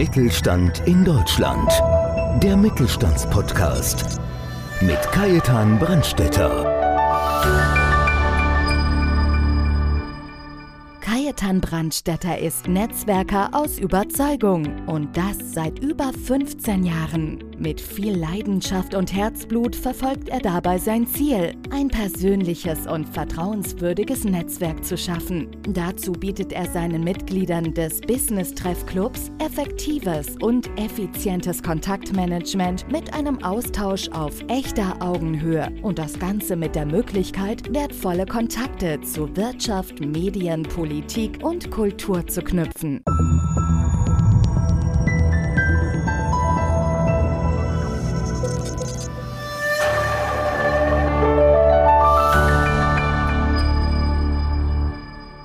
Mittelstand in Deutschland. Der Mittelstandspodcast mit Kajetan Brandstetter. Kajetan Brandstetter ist Netzwerker aus Überzeugung und das seit über 15 Jahren. Mit viel Leidenschaft und Herzblut verfolgt er dabei sein Ziel, ein persönliches und vertrauenswürdiges Netzwerk zu schaffen. Dazu bietet er seinen Mitgliedern des Business Treff Clubs effektives und effizientes Kontaktmanagement mit einem Austausch auf echter Augenhöhe und das Ganze mit der Möglichkeit, wertvolle Kontakte zu Wirtschaft, Medien, Politik und Kultur zu knüpfen.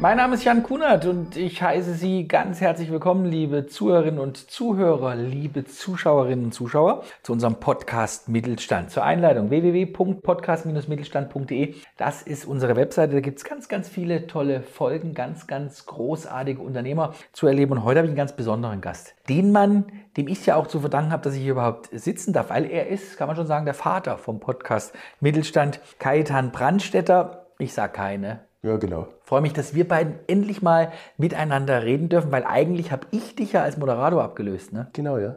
Mein Name ist Jan Kunert und ich heiße Sie ganz herzlich willkommen, liebe Zuhörerinnen und Zuhörer, liebe Zuschauerinnen und Zuschauer, zu unserem Podcast Mittelstand. Zur Einleitung www.podcast-mittelstand.de. Das ist unsere Webseite. Da gibt es ganz, ganz viele tolle Folgen, ganz, ganz großartige Unternehmer zu erleben. Und heute habe ich einen ganz besonderen Gast. Den Mann, dem ich ja auch zu verdanken habe, dass ich hier überhaupt sitzen darf, weil er ist, kann man schon sagen, der Vater vom Podcast Mittelstand, Kaitan Brandstetter. Ich sage keine, ja, genau. Freue mich, dass wir beiden endlich mal miteinander reden dürfen, weil eigentlich habe ich dich ja als Moderator abgelöst. Ne? Genau, ja.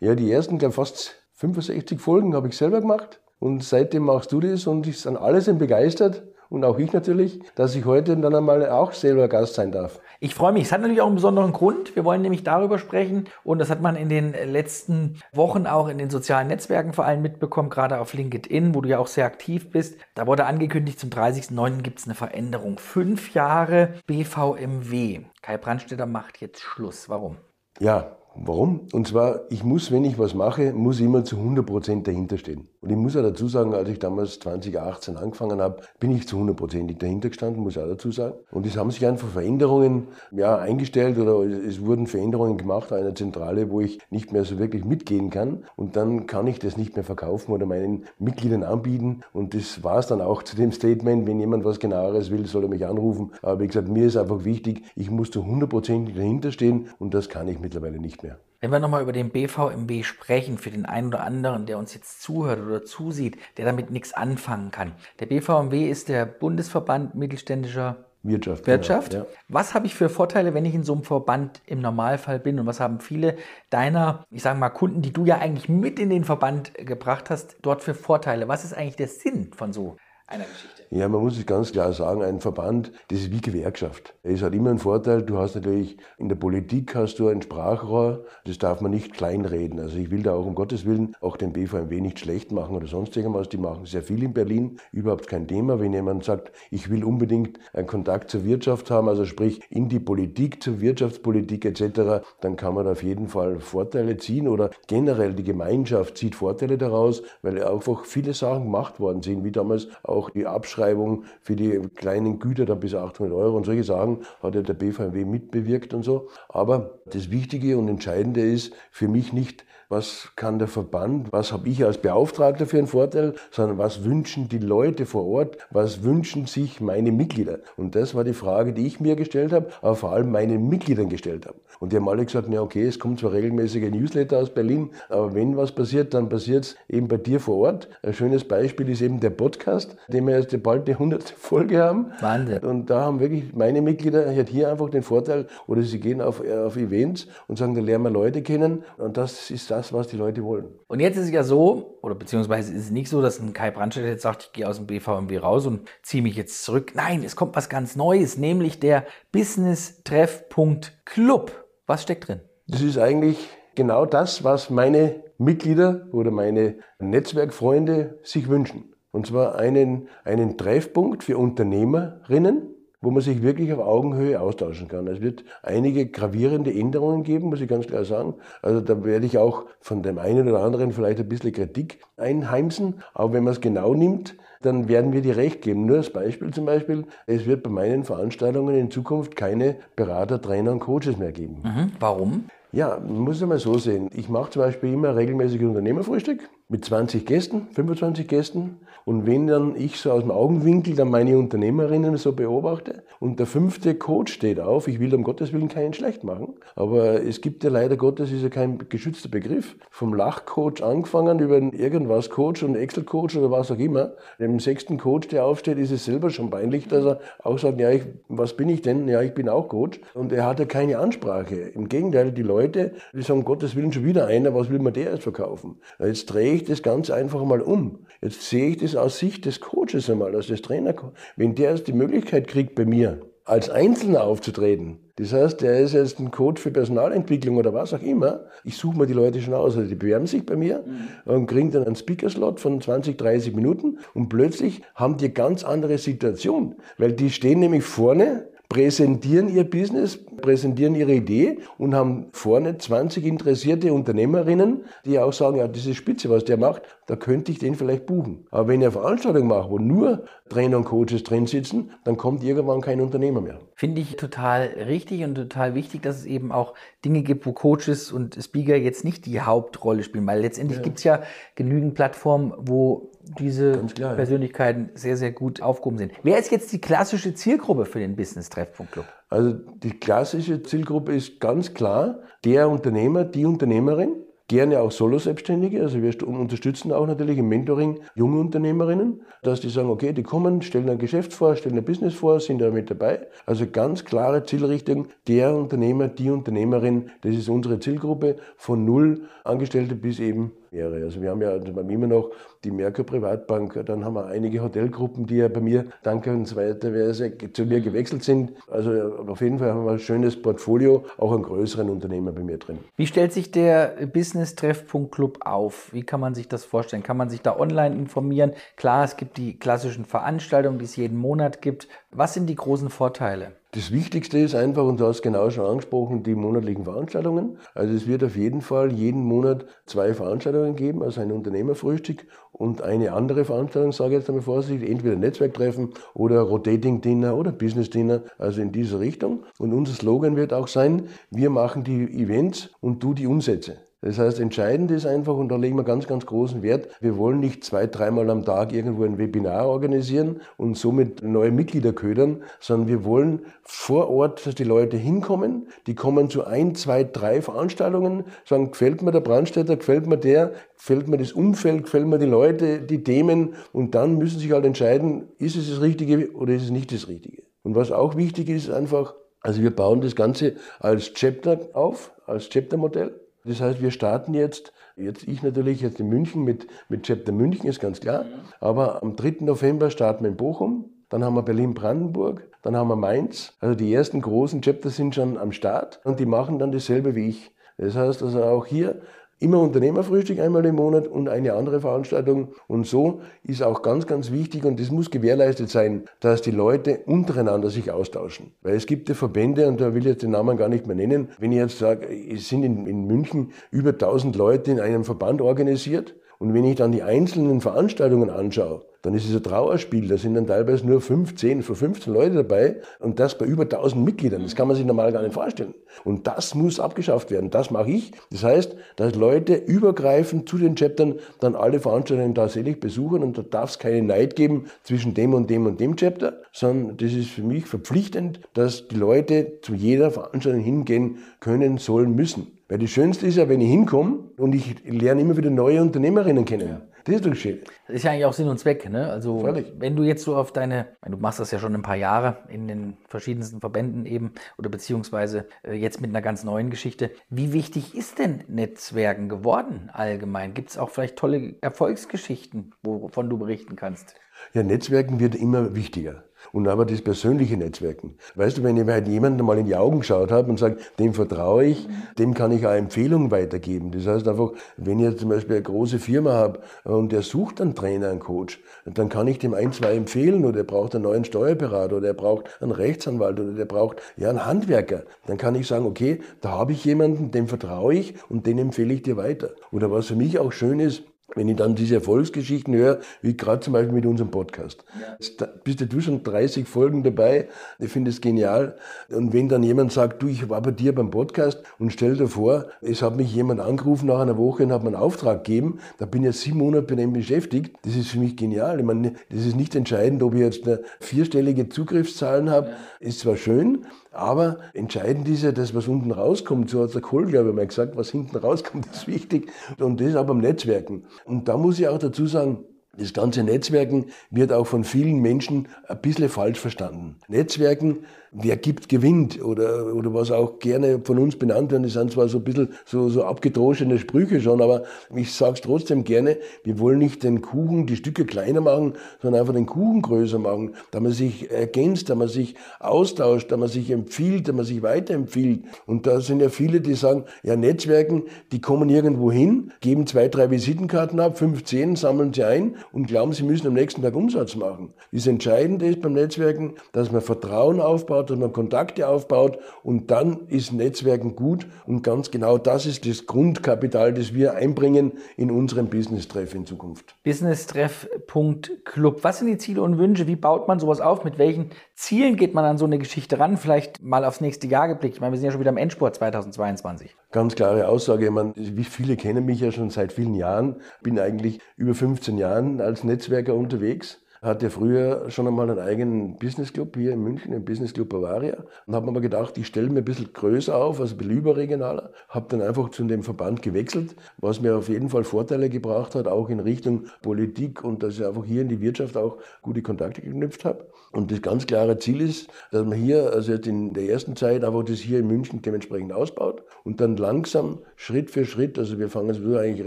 Ja, die ersten, glaube fast 65 Folgen habe ich selber gemacht und seitdem machst du das und ich sind alle sind begeistert und auch ich natürlich, dass ich heute dann einmal auch selber Gast sein darf. Ich freue mich. Es hat natürlich auch einen besonderen Grund. Wir wollen nämlich darüber sprechen und das hat man in den letzten Wochen auch in den sozialen Netzwerken vor allem mitbekommen, gerade auf LinkedIn, wo du ja auch sehr aktiv bist. Da wurde angekündigt, zum 30.09. gibt es eine Veränderung. Fünf Jahre BVMW. Kai Brandstätter macht jetzt Schluss. Warum? Ja, Warum? Und zwar, ich muss, wenn ich was mache, muss ich immer zu 100% dahinter stehen. Und ich muss auch dazu sagen, als ich damals 2018 angefangen habe, bin ich zu 100% dahinter gestanden, muss ich auch dazu sagen. Und es haben sich einfach Veränderungen ja, eingestellt oder es wurden Veränderungen gemacht an einer Zentrale, wo ich nicht mehr so wirklich mitgehen kann. Und dann kann ich das nicht mehr verkaufen oder meinen Mitgliedern anbieten. Und das war es dann auch zu dem Statement, wenn jemand was genaueres will, soll er mich anrufen. Aber wie gesagt, mir ist einfach wichtig, ich muss zu 100% dahinter stehen und das kann ich mittlerweile nicht mehr. Wenn wir nochmal über den BVMW sprechen, für den einen oder anderen, der uns jetzt zuhört oder zusieht, der damit nichts anfangen kann. Der BVMW ist der Bundesverband mittelständischer Wirtschaft. Wirtschaft. Ja. Was habe ich für Vorteile, wenn ich in so einem Verband im Normalfall bin? Und was haben viele deiner, ich sage mal, Kunden, die du ja eigentlich mit in den Verband gebracht hast, dort für Vorteile? Was ist eigentlich der Sinn von so einer Geschichte? Ja, man muss es ganz klar sagen, ein Verband, das ist wie Gewerkschaft. Es hat immer einen Vorteil, du hast natürlich, in der Politik hast du ein Sprachrohr, das darf man nicht kleinreden. Also ich will da auch um Gottes Willen auch den BVMW nicht schlecht machen oder sonst irgendwas. Die machen sehr viel in Berlin, überhaupt kein Thema. Wenn jemand sagt, ich will unbedingt einen Kontakt zur Wirtschaft haben, also sprich in die Politik, zur Wirtschaftspolitik etc., dann kann man auf jeden Fall Vorteile ziehen oder generell die Gemeinschaft zieht Vorteile daraus, weil einfach viele Sachen gemacht worden sind, wie damals auch die Abschreibung für die kleinen Güter da bis 800 Euro und solche Sachen hat ja der BVMW mitbewirkt und so. Aber das Wichtige und Entscheidende ist für mich nicht, was kann der Verband, was habe ich als Beauftragter für einen Vorteil, sondern was wünschen die Leute vor Ort, was wünschen sich meine Mitglieder. Und das war die Frage, die ich mir gestellt habe, aber vor allem meinen Mitgliedern gestellt habe. Und die haben alle gesagt, ja okay, es kommt zwar regelmäßige Newsletter aus Berlin, aber wenn was passiert, dann passiert es eben bei dir vor Ort. Ein schönes Beispiel ist eben der Podcast, den wir jetzt bald die 100. Folge haben. Wahnsinn. Und da haben wirklich meine Mitglieder hier einfach den Vorteil, oder sie gehen auf, auf Events und sagen, da lernen wir Leute kennen und das ist das, was die Leute wollen. Und jetzt ist es ja so, oder beziehungsweise ist es nicht so, dass ein Kai Brandstedt jetzt sagt, ich gehe aus dem BVMW raus und ziehe mich jetzt zurück. Nein, es kommt was ganz Neues, nämlich der Business-Treff.club. Was steckt drin? Das ist eigentlich genau das, was meine Mitglieder oder meine Netzwerkfreunde sich wünschen. Und zwar einen, einen Treffpunkt für Unternehmerinnen, wo man sich wirklich auf Augenhöhe austauschen kann. Es wird einige gravierende Änderungen geben, muss ich ganz klar sagen. Also da werde ich auch von dem einen oder anderen vielleicht ein bisschen Kritik einheimsen. Aber wenn man es genau nimmt, dann werden wir dir recht geben. Nur als Beispiel zum Beispiel, es wird bei meinen Veranstaltungen in Zukunft keine Berater, Trainer und Coaches mehr geben. Mhm. Warum? Ja, muss es mal so sehen. Ich mache zum Beispiel immer regelmäßig Unternehmerfrühstück mit 20 Gästen, 25 Gästen. Und wenn dann ich so aus dem Augenwinkel dann meine Unternehmerinnen so beobachte und der fünfte Coach steht auf, ich will um Gottes Willen keinen schlecht machen, aber es gibt ja leider Gottes, ist ja kein geschützter Begriff, vom Lachcoach angefangen über irgendwas Coach und Excel-Coach oder was auch immer. Dem sechsten Coach, der aufsteht, ist es selber schon peinlich, dass er auch sagt, ja, ich, was bin ich denn? Ja, ich bin auch Coach. Und er hat ja keine Ansprache. Im Gegenteil, die Leute, die sagen, Gottes Willen schon wieder einer, was will man der jetzt verkaufen? Jetzt drehe ich das ganz einfach mal um. Jetzt sehe ich das aus Sicht des Coaches einmal, aus des Trainer. Wenn der jetzt die Möglichkeit kriegt, bei mir als Einzelner aufzutreten, das heißt, der ist jetzt ein Coach für Personalentwicklung oder was auch immer. Ich suche mir die Leute schon aus. Also die bewerben sich bei mir mhm. und kriegen dann einen Speaker-Slot von 20, 30 Minuten und plötzlich haben die eine ganz andere Situation. Weil die stehen nämlich vorne präsentieren ihr Business, präsentieren ihre Idee und haben vorne 20 interessierte Unternehmerinnen, die auch sagen, ja, das ist spitze, was der macht, da könnte ich den vielleicht buchen. Aber wenn ich eine Veranstaltung mache, wo nur Trainer und Coaches drin sitzen, dann kommt irgendwann kein Unternehmer mehr. Finde ich total richtig und total wichtig, dass es eben auch Dinge gibt, wo Coaches und Speaker jetzt nicht die Hauptrolle spielen, weil letztendlich ja. gibt es ja genügend Plattformen, wo diese Persönlichkeiten sehr, sehr gut aufgehoben sind. Wer ist jetzt die klassische Zielgruppe für den Business Treffpunkt Club? Also die klassische Zielgruppe ist ganz klar der Unternehmer, die Unternehmerin, gerne auch Solo-Selbstständige. Also wir unterstützen auch natürlich im Mentoring junge Unternehmerinnen, dass die sagen, okay, die kommen, stellen ein Geschäft vor, stellen ein Business vor, sind da mit dabei. Also ganz klare Zielrichtung, der Unternehmer, die Unternehmerin, das ist unsere Zielgruppe von null Angestellte bis eben wäre. Also wir haben ja also immer noch die Merkur Privatbank, dann haben wir einige Hotelgruppen, die ja bei mir dankenswerterweise zu mir gewechselt sind. Also auf jeden Fall haben wir ein schönes Portfolio, auch einen größeren Unternehmer bei mir drin. Wie stellt sich der Business Treffpunkt Club auf? Wie kann man sich das vorstellen? Kann man sich da online informieren? Klar, es gibt die klassischen Veranstaltungen, die es jeden Monat gibt. Was sind die großen Vorteile? Das Wichtigste ist einfach, und du hast genau schon angesprochen, die monatlichen Veranstaltungen. Also es wird auf jeden Fall jeden Monat zwei Veranstaltungen geben, also ein Unternehmerfrühstück und eine andere Veranstaltung, sage ich jetzt einmal vorsichtig, entweder Netzwerktreffen oder Rotating Dinner oder Business Dinner, also in dieser Richtung. Und unser Slogan wird auch sein, wir machen die Events und du die Umsätze. Das heißt, entscheidend ist einfach, und da legen wir ganz, ganz großen Wert, wir wollen nicht zwei, dreimal am Tag irgendwo ein Webinar organisieren und somit neue Mitglieder ködern, sondern wir wollen vor Ort, dass die Leute hinkommen, die kommen zu ein, zwei, drei Veranstaltungen, sagen, gefällt mir der Brandstätter, gefällt mir der, gefällt mir das Umfeld, gefällt mir die Leute, die Themen und dann müssen sich halt entscheiden, ist es das Richtige oder ist es nicht das Richtige. Und was auch wichtig ist, einfach, also wir bauen das Ganze als Chapter auf, als Chapter-Modell. Das heißt, wir starten jetzt, jetzt ich natürlich jetzt in München mit, mit Chapter München, ist ganz klar, aber am 3. November starten wir in Bochum, dann haben wir Berlin-Brandenburg, dann haben wir Mainz. Also die ersten großen Chapters sind schon am Start und die machen dann dasselbe wie ich. Das heißt also auch hier immer Unternehmerfrühstück einmal im Monat und eine andere Veranstaltung. Und so ist auch ganz, ganz wichtig und das muss gewährleistet sein, dass die Leute untereinander sich austauschen. Weil es gibt ja Verbände, und da will ich jetzt den Namen gar nicht mehr nennen, wenn ich jetzt sage, es sind in, in München über 1000 Leute in einem Verband organisiert. Und wenn ich dann die einzelnen Veranstaltungen anschaue, dann ist es ein Trauerspiel. Da sind dann teilweise nur 15, für 15 Leute dabei und das bei über 1000 Mitgliedern. Das kann man sich normal gar nicht vorstellen. Und das muss abgeschafft werden. Das mache ich. Das heißt, dass Leute übergreifend zu den Chaptern dann alle Veranstaltungen tatsächlich besuchen und da darf es keinen Neid geben zwischen dem und dem und dem Chapter, sondern das ist für mich verpflichtend, dass die Leute zu jeder Veranstaltung hingehen können, sollen, müssen. Weil das Schönste ist ja, wenn ich hinkomme und ich lerne immer wieder neue Unternehmerinnen kennen. Ja. Das ist doch schön. Das ist ja eigentlich auch Sinn und Zweck. Ne? Also Freilich. wenn du jetzt so auf deine, du machst das ja schon ein paar Jahre in den verschiedensten Verbänden eben oder beziehungsweise äh, jetzt mit einer ganz neuen Geschichte. Wie wichtig ist denn Netzwerken geworden allgemein? Gibt es auch vielleicht tolle Erfolgsgeschichten, wovon du berichten kannst? Ja, Netzwerken wird immer wichtiger. Und aber das persönliche Netzwerken. Weißt du, wenn ich halt jemandem mal in die Augen geschaut habe und sage, dem vertraue ich, dem kann ich auch Empfehlungen weitergeben. Das heißt einfach, wenn ich zum Beispiel eine große Firma habe und der sucht einen Trainer, einen Coach, dann kann ich dem ein, zwei empfehlen oder er braucht einen neuen Steuerberater oder er braucht einen Rechtsanwalt oder der braucht ja einen Handwerker. Dann kann ich sagen, okay, da habe ich jemanden, dem vertraue ich und den empfehle ich dir weiter. Oder was für mich auch schön ist, wenn ich dann diese Erfolgsgeschichten höre, wie gerade zum Beispiel mit unserem Podcast. Ja. Bist du schon 30 Folgen dabei, ich finde es genial. Und wenn dann jemand sagt, du, ich war bei dir beim Podcast und stell dir vor, es hat mich jemand angerufen nach einer Woche und hat mir einen Auftrag gegeben, da bin ich jetzt sieben Monate bei dem beschäftigt, das ist für mich genial. Ich meine, das ist nicht entscheidend, ob ich jetzt eine vierstellige Zugriffszahlen habe, ja. ist zwar schön, aber entscheidend ist ja das, was unten rauskommt. So hat der Kohl, glaube ich, mal gesagt, was hinten rauskommt, ist wichtig. Und das ist auch beim Netzwerken. Und da muss ich auch dazu sagen, das ganze Netzwerken wird auch von vielen Menschen ein bisschen falsch verstanden. Netzwerken wer gibt, gewinnt oder, oder was auch gerne von uns benannt wird. Das sind zwar so ein bisschen so, so abgedroschene Sprüche schon, aber ich sage es trotzdem gerne, wir wollen nicht den Kuchen, die Stücke kleiner machen, sondern einfach den Kuchen größer machen, da man sich ergänzt, da man sich austauscht, da man sich empfiehlt, da man sich weiterempfiehlt. Und da sind ja viele, die sagen, ja, Netzwerken, die kommen irgendwo hin, geben zwei, drei Visitenkarten ab, fünf, zehn, sammeln sie ein und glauben, sie müssen am nächsten Tag Umsatz machen. Das Entscheidende ist beim Netzwerken, dass man Vertrauen aufbaut, dass man Kontakte aufbaut und dann ist Netzwerken gut und ganz genau das ist das Grundkapital, das wir einbringen in unserem Business-Treff in Zukunft. Business-Treff.club. Was sind die Ziele und Wünsche? Wie baut man sowas auf? Mit welchen Zielen geht man an so eine Geschichte ran? Vielleicht mal aufs nächste Jahr geblickt. Ich meine, wir sind ja schon wieder am Endsport 2022. Ganz klare Aussage. Ich meine, wie viele kennen mich ja schon seit vielen Jahren. Bin eigentlich über 15 Jahren als Netzwerker unterwegs hatte früher schon einmal einen eigenen Businessclub hier in München, den Businessclub Bavaria. Und habe mir gedacht, ich stelle mir ein bisschen größer auf, also ein bisschen überregionaler. Habe dann einfach zu dem Verband gewechselt, was mir auf jeden Fall Vorteile gebracht hat, auch in Richtung Politik und dass ich einfach hier in die Wirtschaft auch gute Kontakte geknüpft habe. Und das ganz klare Ziel ist, dass man hier, also jetzt in der ersten Zeit, einfach das hier in München dementsprechend ausbaut und dann langsam, Schritt für Schritt, also wir fangen sowieso eigentlich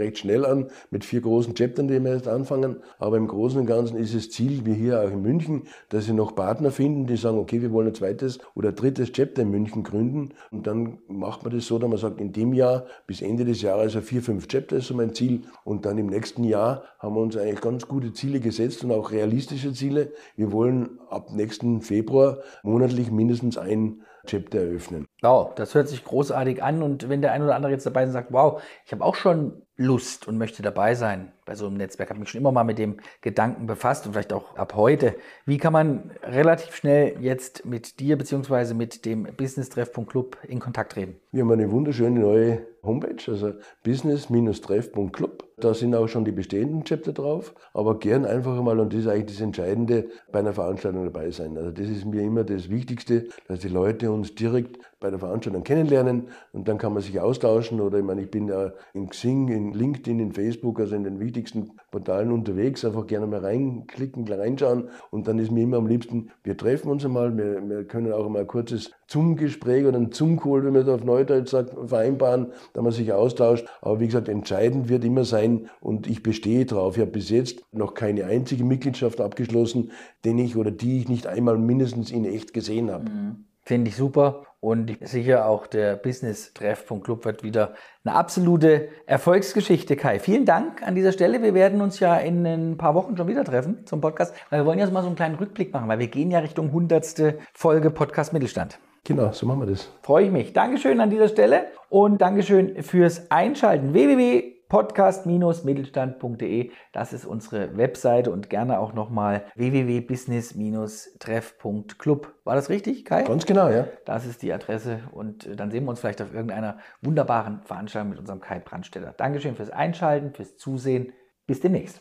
recht schnell an mit vier großen Chaptern, die wir jetzt anfangen, aber im Großen und Ganzen ist das Ziel, wie hier auch in München, dass sie noch Partner finden, die sagen, okay, wir wollen ein zweites oder drittes Chapter in München gründen und dann macht man das so, dass man sagt, in dem Jahr bis Ende des Jahres also vier, fünf Chapter ist so mein Ziel und dann im nächsten Jahr haben wir uns eigentlich ganz gute Ziele gesetzt und auch realistische Ziele. Wir wollen ab nächsten Februar monatlich mindestens ein Chapter eröffnen. Wow, das hört sich großartig an. Und wenn der ein oder andere jetzt dabei ist und sagt, wow, ich habe auch schon Lust und möchte dabei sein bei so einem Netzwerk, habe mich schon immer mal mit dem Gedanken befasst und vielleicht auch ab heute. Wie kann man relativ schnell jetzt mit dir bzw. mit dem Business-Treff.club in Kontakt treten? Wir haben eine wunderschöne neue Homepage, also business-treff.club. Da sind auch schon die bestehenden Chapter drauf, aber gern einfach mal, und das ist eigentlich das Entscheidende, bei einer Veranstaltung dabei sein. Also das ist mir immer das Wichtigste, dass die Leute uns direkt bei der Veranstaltung kennenlernen und dann kann man sich austauschen oder ich meine, ich bin ja in Xing, in LinkedIn, in Facebook, also in den wichtigsten Portalen unterwegs, einfach gerne mal reinklicken, reinschauen und dann ist mir immer am liebsten, wir treffen uns einmal, wir, wir können auch mal ein kurzes Zoom-Gespräch oder ein Zoom-Call, wie man das auf Neudeutsch sagt, vereinbaren, da man sich austauscht. Aber wie gesagt, entscheidend wird immer sein und ich bestehe drauf. Ich habe bis jetzt noch keine einzige Mitgliedschaft abgeschlossen, den ich oder die ich nicht einmal mindestens in echt gesehen habe. Mhm. Finde ich super. Und sicher auch der Business-Treff vom Club wird wieder eine absolute Erfolgsgeschichte, Kai. Vielen Dank an dieser Stelle. Wir werden uns ja in ein paar Wochen schon wieder treffen zum Podcast, weil wir wollen jetzt mal so einen kleinen Rückblick machen, weil wir gehen ja Richtung 100. Folge Podcast Mittelstand. Genau, so machen wir das. Freue ich mich. Dankeschön an dieser Stelle und Dankeschön fürs Einschalten. www podcast-mittelstand.de. Das ist unsere Webseite und gerne auch nochmal www.business-treff.club. War das richtig, Kai? Ganz genau, ja. Das ist die Adresse und dann sehen wir uns vielleicht auf irgendeiner wunderbaren Veranstaltung mit unserem Kai Brandstetter. Dankeschön fürs Einschalten, fürs Zusehen. Bis demnächst.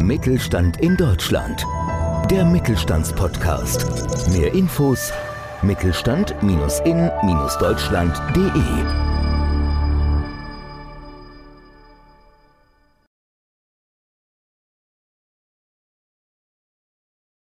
Mittelstand in Deutschland. Der Mittelstandspodcast. Mehr Infos mittelstand-in-deutschland.de